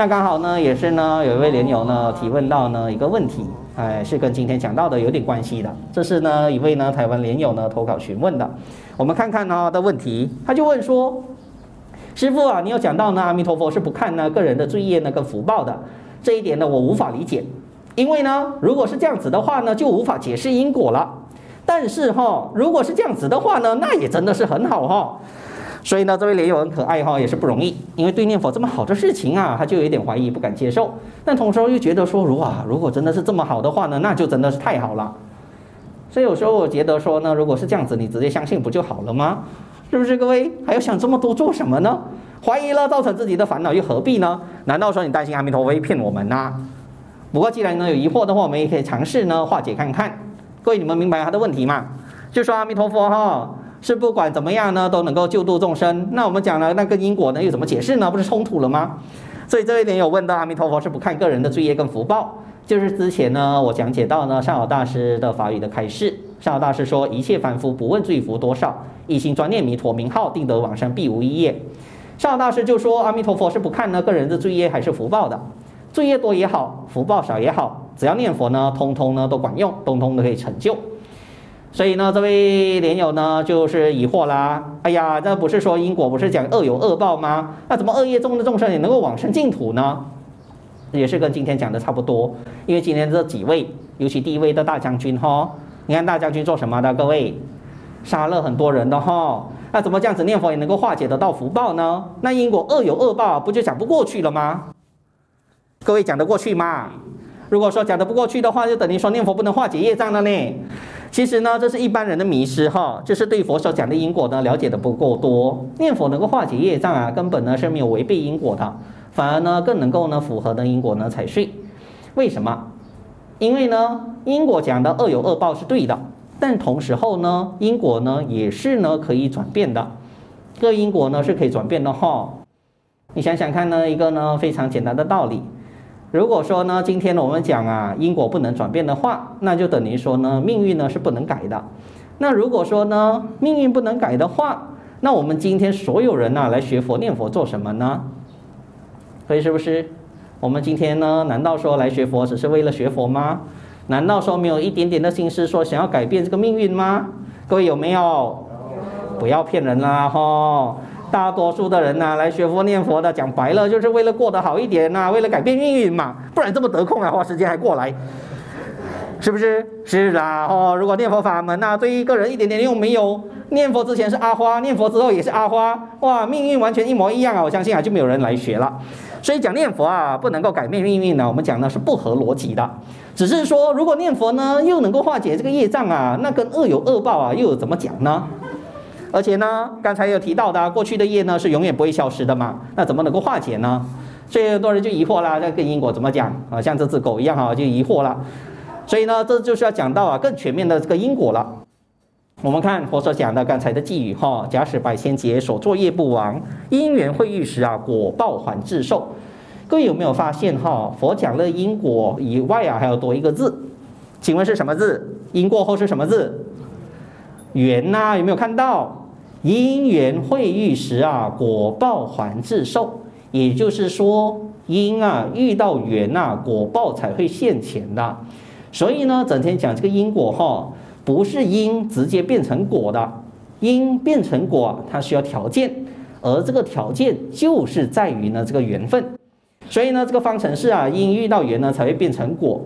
那刚好呢，也是呢，有一位莲友呢提问到呢一个问题，哎，是跟今天讲到的有点关系的。这是呢一位呢台湾莲友呢投稿询问的。我们看看呢的问题，他就问说：师傅啊，你有讲到呢，阿弥陀佛是不看呢个人的罪业呢跟福报的，这一点呢我无法理解，因为呢如果是这样子的话呢，就无法解释因果了。但是哈，如果是这样子的话呢，那也真的是很好哈。所以呢，这位莲友很可爱哈，也是不容易，因为对念佛这么好的事情啊，他就有点怀疑，不敢接受。但同时又觉得说，哇，如果真的是这么好的话呢，那就真的是太好了。所以有时候我觉得说呢，如果是这样子，你直接相信不就好了吗？是不是各位？还要想这么多做什么呢？怀疑了，造成自己的烦恼，又何必呢？难道说你担心阿弥陀佛会骗我们呐、不过既然呢有疑惑的话，我们也可以尝试呢化解看看。各位，你们明白他的问题吗？就说阿弥陀佛哈。是不管怎么样呢，都能够救度众生。那我们讲了那个因果呢，又怎么解释呢？不是冲突了吗？所以这一点有问到阿弥陀佛是不看个人的罪业跟福报。就是之前呢，我讲解到呢，善导大师的法语的开示。善导大师说：一切凡夫不问罪福多少，一心专念弥陀名号，定得往生，必无一业。善导大师就说：阿弥陀佛是不看呢个人的罪业还是福报的，罪业多也好，福报少也好，只要念佛呢，通通呢都管用，通通都可以成就。所以呢，这位莲友呢就是疑惑啦。哎呀，这不是说因果不是讲恶有恶报吗？那怎么恶业中的众生也能够往生净土呢？也是跟今天讲的差不多。因为今天这几位，尤其第一位的大将军哈，你看大将军做什么的？各位，杀了很多人的哈。那怎么这样子念佛也能够化解得到福报呢？那因果恶有恶报，不就讲不过去了吗？各位讲得过去吗？如果说讲得不过去的话，就等于说念佛不能化解业障了呢。其实呢，这是一般人的迷失哈，就是对佛所讲的因果呢了解的不够多。念佛能够化解业障啊，根本呢是没有违背因果的，反而呢更能够呢符合的因果呢才是。为什么？因为呢因果讲的恶有恶报是对的，但同时候呢因果呢也是呢可以转变的，这个因果呢是可以转变的哈。你想想看呢，一个呢非常简单的道理。如果说呢，今天我们讲啊，因果不能转变的话，那就等于说呢，命运呢是不能改的。那如果说呢，命运不能改的话，那我们今天所有人呢、啊，来学佛念佛做什么呢？所以是不是？我们今天呢，难道说来学佛只是为了学佛吗？难道说没有一点点的心思说想要改变这个命运吗？各位有没有？不要骗人啦，吼！大多数的人呐、啊，来学佛念佛的，讲白了就是为了过得好一点呐、为了改变命运嘛，不然这么得空啊，花时间还过来，是不是？是啦，哦，如果念佛法门呐、啊，对一个人一点点用没有，念佛之前是阿花，念佛之后也是阿花，哇，命运完全一模一样啊，我相信啊就没有人来学了。所以讲念佛啊，不能够改变命运呢，我们讲的是不合逻辑的，只是说如果念佛呢，又能够化解这个业障啊，那跟恶有恶报啊，又有怎么讲呢？而且呢，刚才有提到的，过去的业呢是永远不会消失的嘛，那怎么能够化解呢？所以很多人就疑惑啦，那跟因果怎么讲啊？像这只狗一样哈，就疑惑了。所以呢，这就是要讲到啊更全面的这个因果了。我们看佛所讲的刚才的偈语哈，假使百千劫所作业不亡，因缘会遇时啊，果报还自受。各位有没有发现哈？佛讲了因果以外啊，还有多一个字，请问是什么字？因过后是什么字？缘呐，有没有看到？因缘会遇时啊，果报还自受。也就是说，因啊遇到缘啊，果报才会现前的。所以呢，整天讲这个因果哈，不是因直接变成果的，因变成果它需要条件，而这个条件就是在于呢这个缘分。所以呢，这个方程式啊，因遇到缘呢才会变成果。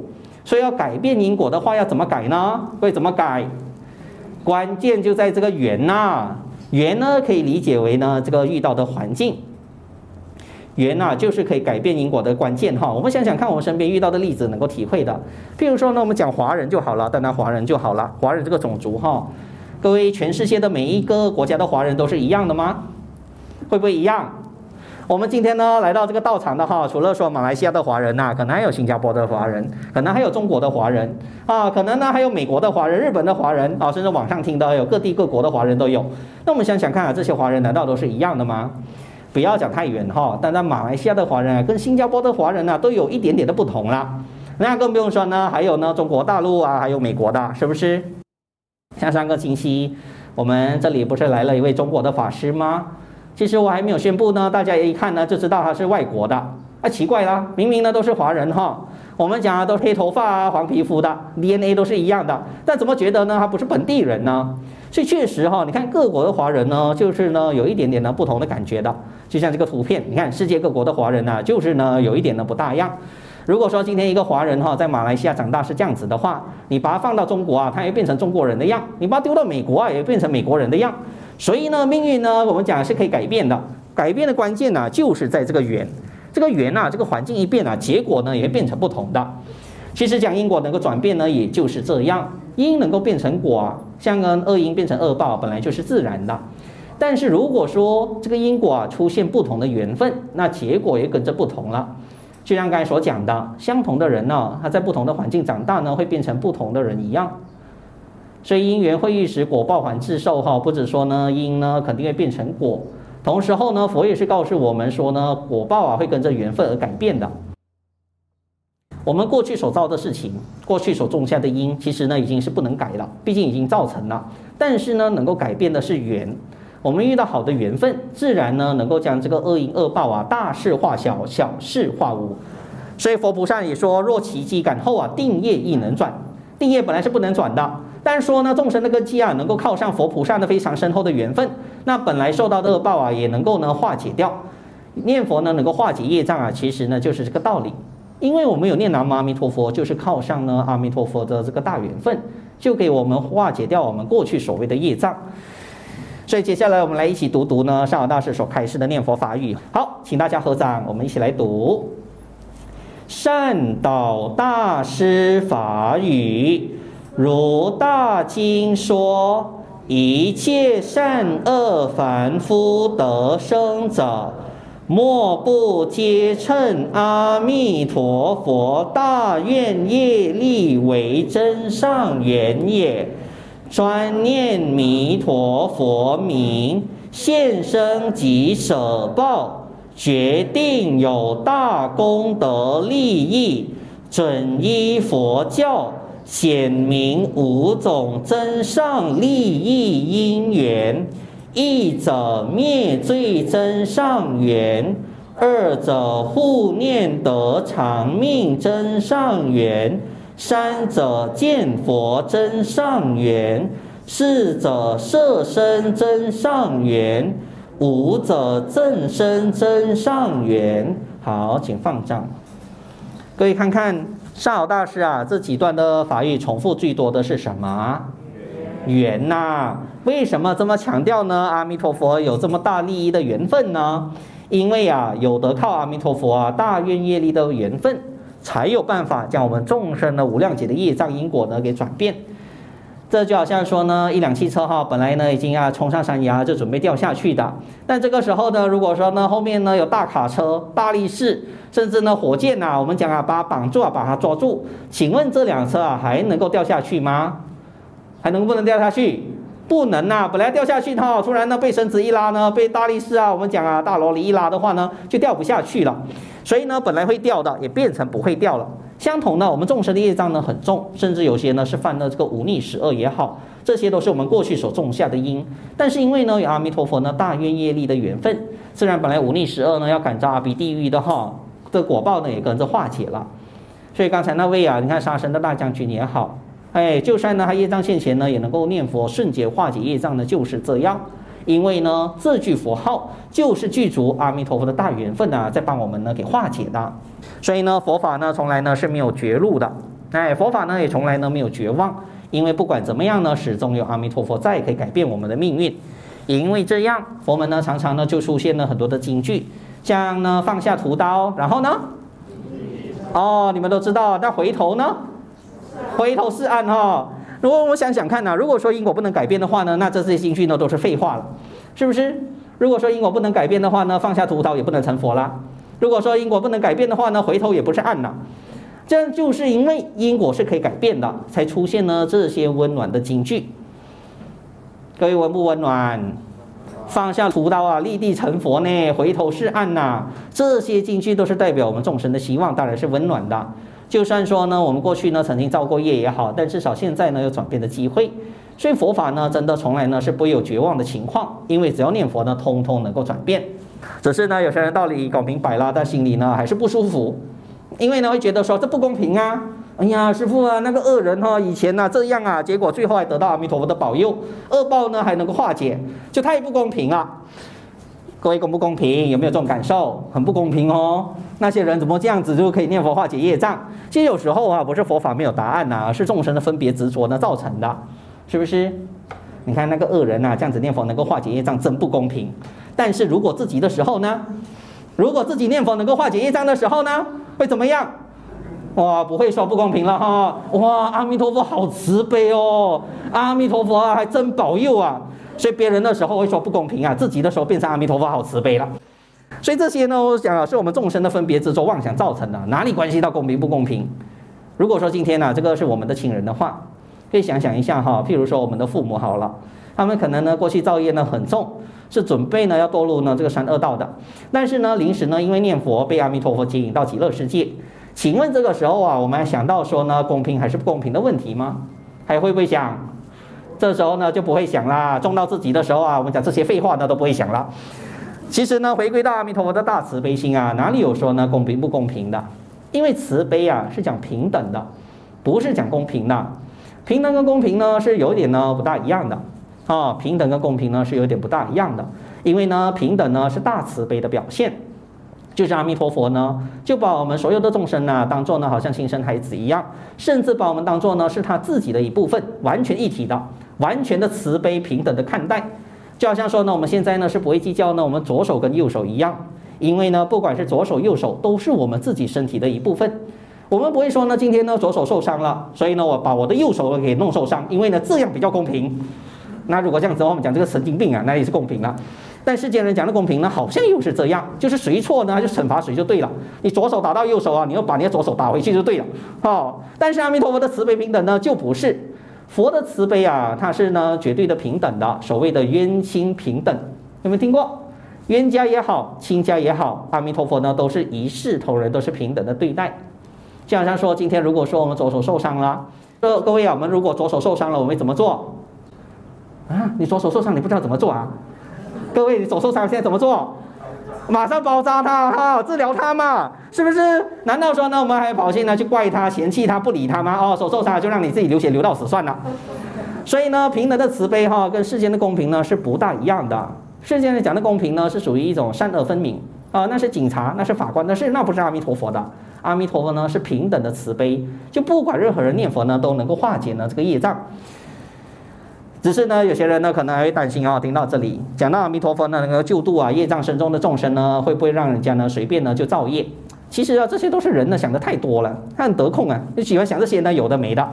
所以要改变因果的话，要怎么改呢？会怎么改？关键就在这个缘呐。缘呢，可以理解为呢，这个遇到的环境，缘啊，就是可以改变因果的关键哈。我们想想看，我们身边遇到的例子能够体会的，譬如说呢，我们讲华人就好了，单单华人就好了，华人这个种族哈，各位，全世界的每一个国家的华人都是一样的吗？会不会一样？我们今天呢来到这个道场的哈，除了说马来西亚的华人呐、可能还有新加坡的华人，可能还有中国的华人啊，可能呢还有美国的华人、日本的华人啊，甚至网上听的有各地各国的华人都有。那我们想想看啊，这些华人难道都是一样的吗？不要讲太远哈，单单马来西亚的华人啊，跟新加坡的华人呢、啊，都有一点点的不同啦。那更不用说呢，还有呢中国大陆啊，还有美国的，是不是？像上个星期我们这里不是来了一位中国的法师吗？其实我还没有宣布呢，大家一看呢就知道他是外国的啊，奇怪啦，明明呢都是华人哈，我们讲啊都黑头发啊、黄皮肤的，DNA 都是一样的，但怎么觉得呢他不是本地人呢？所以确实哈，你看各国的华人呢，就是呢有一点点的不同的感觉的，就像这个图片，你看世界各国的华人呢，就是呢有一点的不大样。如果说今天一个华人哈在马来西亚长大是这样子的话，你把他放到中国啊，他也变成中国人的样；你把他丢到美国啊，也变成美国人的样。所以呢，命运呢，我们讲是可以改变的，改变的关键呢，就是在这个缘。这个缘啊，这个环境一变啊，结果呢也会变成不同的。其实讲因果能够转变呢，也就是这样，因能够变成果，像跟恶因变成恶报，本来就是自然的。但是如果说这个因果啊出现不同的缘分，那结果也跟着不同了。就像刚才所讲的，相同的人呢，他在不同的环境长大呢，会变成不同的人一样。所以因缘会遇时，果报还自受哈，不止说呢因呢肯定会变成果。同时候呢，佛也是告诉我们说呢，果报啊会跟着缘分而改变的。我们过去所造的事情，过去所种下的因，其实呢已经是不能改了，毕竟已经造成了。但是呢，能够改变的是缘。我们遇到好的缘分，自然呢能够将这个恶因恶报啊，大事化小，小事化无。所以佛菩萨也说，若奇迹感后啊，定业亦能转。定业本来是不能转的。但说呢，众生的根基啊，能够靠上佛菩萨的非常深厚的缘分，那本来受到的恶报啊，也能够呢化解掉。念佛呢，能够化解业障啊，其实呢就是这个道理。因为我们有念南无阿弥陀佛，就是靠上呢阿弥陀佛的这个大缘分，就给我们化解掉我们过去所谓的业障。所以接下来我们来一起读读呢上首大师所开示的念佛法语。好，请大家合掌，我们一起来读善导大师法语。如大经说，一切善恶凡夫得生者，莫不皆称阿弥陀佛大愿业力为真上缘也。专念弥陀佛名，现生即舍报，决定有大功德利益，准依佛教。显明五种真上利益因缘，一者灭罪真上缘，二者护念得长命真上缘，三者见佛真上缘，四者摄身真上缘，五者正身真上缘。好，请放掌。各位看看。善好大师啊，这几段的法语重复最多的是什么？缘呐、为什么这么强调呢？阿弥陀佛有这么大利益的缘分呢？因为啊，有得靠阿弥陀佛啊大愿业力的缘分，才有办法将我们众生的无量劫的业障因果呢给转变。这就好像说呢，一辆汽车哈，本来呢已经要冲上山崖，就准备掉下去的。但这个时候呢，如果说呢后面呢有大卡车、大力士，甚至呢火箭呐、我们讲啊，把它绑住啊，把它抓住。请问这辆车啊还能够掉下去吗？还能不能掉下去？不能呐、啊，本来掉下去哈，突然呢被绳子一拉呢，被大力士啊，我们讲啊大萝莉一拉的话呢，就掉不下去了。所以呢，本来会掉的，也变成不会掉了。相同呢，我们众生的业障呢很重，甚至有些呢是犯了这个五逆十恶也好，这些都是我们过去所种下的因。但是因为呢有阿弥陀佛呢大愿业力的缘分，自然本来五逆十恶呢要感召阿鼻地狱的哈，这果报呢也跟着化解了。所以刚才那位啊，你看杀生的大将军也好，哎，就算呢他业障现前呢，也能够念佛瞬间化解业障呢，就是这样。因为呢这句佛号就是具足阿弥陀佛的大缘分啊，在帮我们呢给化解的。所以呢，佛法呢从来呢是没有绝路的，哎，佛法呢也从来呢没有绝望，因为不管怎么样呢，始终有阿弥陀佛在，可以改变我们的命运。也因为这样，佛门呢常常呢就出现了很多的金句，像呢放下屠刀，然后呢，哦，你们都知道，那回头呢，回头是岸哈、如果我想想看呢、如果说因果不能改变的话呢，那这些金句呢都是废话了，是不是？如果说因果不能改变的话呢，放下屠刀也不能成佛了。如果说因果不能改变的话呢，回头也不是岸了。这样就是因为因果是可以改变的，才出现了这些温暖的金句。各位温不温暖？放下屠刀啊，立地成佛呢，回头是岸呐。这些金句都是代表我们众生的希望，当然是温暖的。就算说呢，我们过去呢曾经造过业也好，但至少现在呢有转变的机会。所以佛法呢，真的从来呢是不会有绝望的情况，因为只要念佛呢，通通能够转变。只是呢，有些人道理搞明白了，但心里呢还是不舒服，因为呢会觉得说这不公平啊！哎呀，师父啊，那个恶人哈，以前呢这样啊，结果最后还得到阿弥陀佛的保佑，恶报呢还能够化解，就太不公平了。各位公不公平？有没有这种感受？很不公平哦！那些人怎么这样子就可以念佛化解业障？其实有时候啊，不是佛法没有答案呐、啊，是众生的分别执着呢造成的，是不是？你看那个恶人啊，这样子念佛能够化解业障，真不公平。但是如果自己的时候呢？如果自己念佛能够化解业障的时候呢？会怎么样？哇，不会说不公平了哈！哇，阿弥陀佛好慈悲哦，阿弥陀佛，还真保佑啊！所以别人的时候会说不公平啊，自己的时候变成阿弥陀佛好慈悲了。所以这些呢，我想啊，是我们众生的分别执着妄想造成的，哪里关系到公平不公平？如果说今天呢、这个是我们的亲人的话，可以想想一下哈，譬如说我们的父母好了，他们可能呢过去造业呢很重，是准备呢要堕入呢这个三恶道的，但是呢临时呢因为念佛被阿弥陀佛接引到极乐世界，请问这个时候啊，我们还想到说呢公平还是不公平的问题吗？还会不会想？这时候呢就不会想啦，中到自己的时候啊，我们讲这些废话呢都不会想了。其实呢，回归到阿弥陀佛的大慈悲心啊，哪里有说呢公平不公平的？因为慈悲啊是讲平等的，不是讲公平的。平等跟公平呢是有点呢不大一样的啊，平等跟公平呢是有点不大一样的。因为呢平等呢是大慈悲的表现，就是阿弥陀佛呢就把我们所有的众生呢当做呢好像亲生孩子一样，甚至把我们当做呢是他自己的一部分，完全一体的。完全的慈悲平等的看待，就好像说呢，我们现在呢是不会计较呢，我们左手跟右手一样，因为呢，不管是左手右手都是我们自己身体的一部分，我们不会说呢，今天呢左手受伤了，所以呢我把我的右手给弄受伤，因为呢这样比较公平。那如果这样子的话，我们讲这个神经病啊，那也是公平了。但世间人讲的公平呢，好像又是这样，就是谁错呢就惩罚谁就对了。你左手打到右手啊，你要把你的左手打回去就对了。哦，但是阿弥陀佛的慈悲平等呢，就不是。佛的慈悲啊，它是呢绝对的平等的，所谓的冤亲平等，有没有听过？冤家也好，亲家也好，阿弥陀佛呢都是一视同仁，都是平等的对待。就好像说，今天如果说我们左手受伤了，各各位啊，我们如果左手受伤了，我们怎么做？啊，你左手受伤，你不知道怎么做啊？各位，你左手受伤现在怎么做？马上包扎他，哈，治疗他嘛，是不是？难道说呢，我们还跑进来去怪他、嫌弃他、不理他吗？哦，手受伤就让你自己流血流到死算了。所以呢，平等的慈悲哈，跟世间的公平呢是不大一样的。世间的讲的公平呢，是属于一种善恶分明啊，那是警察，那是法官，那是那不是阿弥陀佛的。阿弥陀佛呢是平等的慈悲，就不管任何人念佛呢，都能够化解呢这个业障。只是呢，有些人呢可能还会担心啊、哦，听到这里讲到阿弥陀佛呢，能够救度啊业障深重的众生呢，会不会让人家呢随便呢就造业？其实啊，这些都是人呢想的太多了，他很得空啊，就喜欢想这些呢有的没的。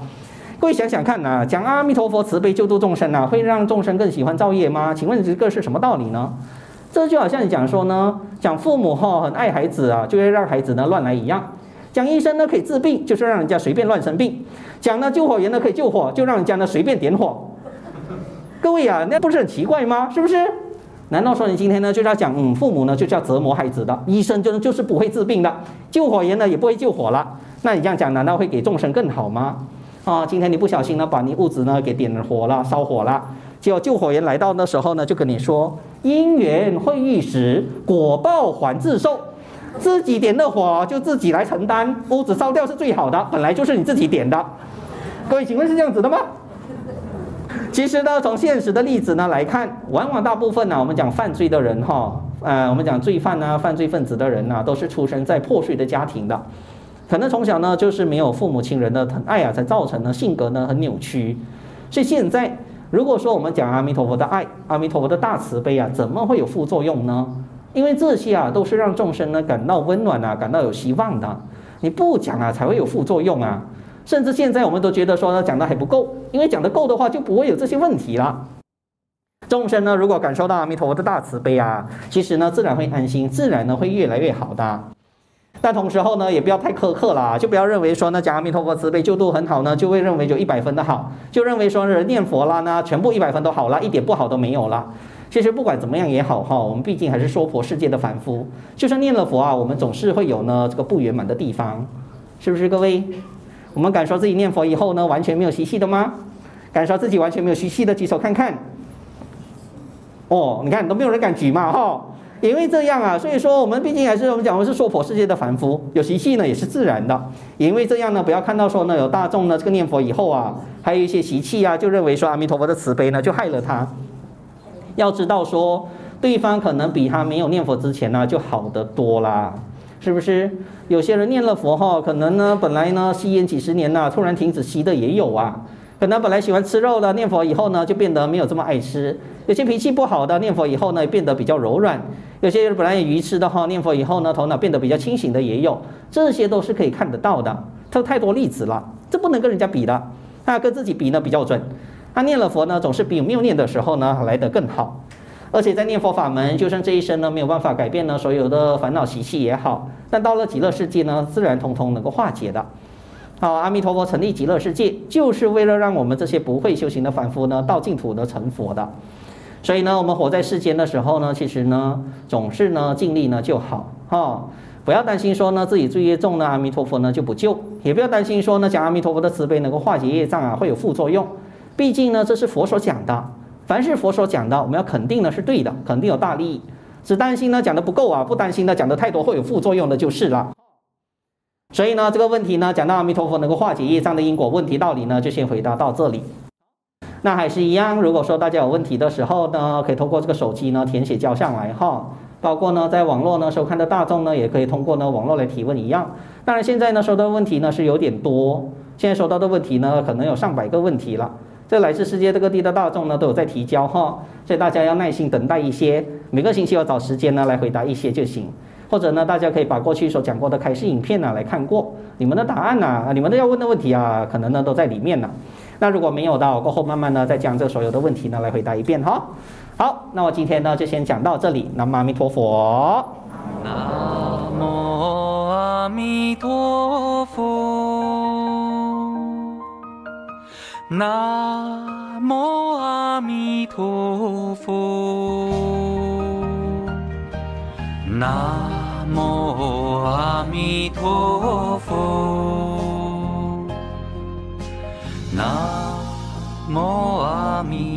各位想想看啊，讲阿弥陀佛慈悲救度众生啊，会让众生更喜欢造业吗？请问这个是什么道理呢？这就好像你讲说呢，讲父母哈很爱孩子啊，就会让孩子呢乱来一样；讲医生呢可以治病，就是让人家随便乱生病；讲呢救火员呢可以救火，就让人家呢随便点火。各位啊，那不是很奇怪吗？是不是？难道说你今天呢就是要讲，嗯，父母呢就是要折磨孩子的，医生就就是不会治病的，救火员呢也不会救火了？那你这样讲，难道会给众生更好吗？啊，今天你不小心呢把你屋子呢给点火了，烧火了，结果救火员来到的时候呢就跟你说，因缘会遇时，果报还自受，自己点的火就自己来承担，屋子烧掉是最好的，本来就是你自己点的。各位，请问是这样子的吗？其实呢，从现实的例子呢来看，往往大部分呢，我们讲犯罪的人哈，呃，我们讲罪犯啊，犯罪分子的人呐，都是出生在破碎的家庭的，可能从小呢就是没有父母亲人的疼爱啊，才造成呢性格呢很扭曲。所以现在如果说我们讲阿弥陀佛的爱，阿弥陀佛的大慈悲啊，怎么会有副作用呢？因为这些啊都是让众生呢感到温暖啊，感到有希望的。你不讲啊，才会有副作用啊。甚至现在我们都觉得说呢，讲的还不够，因为讲的够的话，就不会有这些问题了。众生呢，如果感受到阿弥陀佛的大慈悲啊，其实呢，自然会安心，自然呢会越来越好的。但同时候呢，也不要太苛刻了，就不要认为说呢，讲阿弥陀佛慈悲救度很好呢，就会认为就一百分的好，就认为说人念佛啦呢，全部一百分都好了，一点不好都没有了。其实不管怎么样也好哈，我们毕竟还是娑婆世界的凡夫，就算念了佛啊，我们总是会有呢这个不圆满的地方，是不是各位？我们敢说自己念佛以后呢，完全没有习气的吗？敢说自己完全没有习气的举手看看。哦，你看都没有人敢举嘛，哈。因为这样啊，所以说我们毕竟还是我们讲的是娑婆世界的凡夫，有习气呢也是自然的。因为这样呢，不要看到说呢有大众呢这个念佛以后啊，还有一些习气啊，就认为说阿弥陀佛的慈悲呢就害了他。要知道说对方可能比他没有念佛之前呢就好得多啦，是不是？有些人念了佛哈，可能呢本来呢吸烟几十年呐，突然停止吸的也有啊。可能本来喜欢吃肉的，念佛以后呢就变得没有这么爱吃。有些脾气不好的，念佛以后呢变得比较柔软。有些人本来也愚痴的哈，念佛以后呢，头脑变得比较清醒的也有，这些都是可以看得到的。这太多例子了，这不能跟人家比的。那跟自己比呢比较准。他念了佛呢，总是比没有念的时候呢来得更好。而且在念佛法门，就算这一生呢没有办法改变呢所有的烦恼习气也好，但到了极乐世界呢，自然通通能够化解的。好，阿弥陀佛成立极乐世界，就是为了让我们这些不会修行的凡夫呢到净土呢成佛的。所以呢，我们活在世间的时候呢，其实呢，总是呢尽力呢就好哈、不要担心说呢自己罪业重呢，阿弥陀佛呢就不救，也不要担心说呢讲阿弥陀佛的慈悲能够化解业障啊，会有副作用。毕竟呢，这是佛所讲的，凡是佛所讲的，我们要肯定呢是对的，肯定有大利益。只担心呢讲的不够啊，不担心呢讲的太多会有副作用的就是了。所以呢，这个问题呢讲到阿弥陀佛能够化解业障的因果问题道理呢，就先回答到这里。那还是一样，如果说大家有问题的时候呢，可以通过这个手机呢填写交上来哈。包括呢在网络呢收看的大众呢，也可以通过呢网络来提问一样。当然现在呢收到的问题呢是有点多，现在收到的问题呢可能有上百个问题了。这来自世界各地的大众呢都有在提交哈，所以大家要耐心等待一些，每个星期要找时间呢来回答一些就行。或者呢大家可以把过去所讲过的开示影片呢来看过，你们的答案呐，你们都要问的问题啊，可能呢都在里面呢。那如果没有的，过后慢慢呢再将这所有的问题呢来回答一遍哈。好，那我今天呢就先讲到这里。南无阿弥陀佛。南无阿弥陀佛。南无阿弥陀佛。南无阿弥。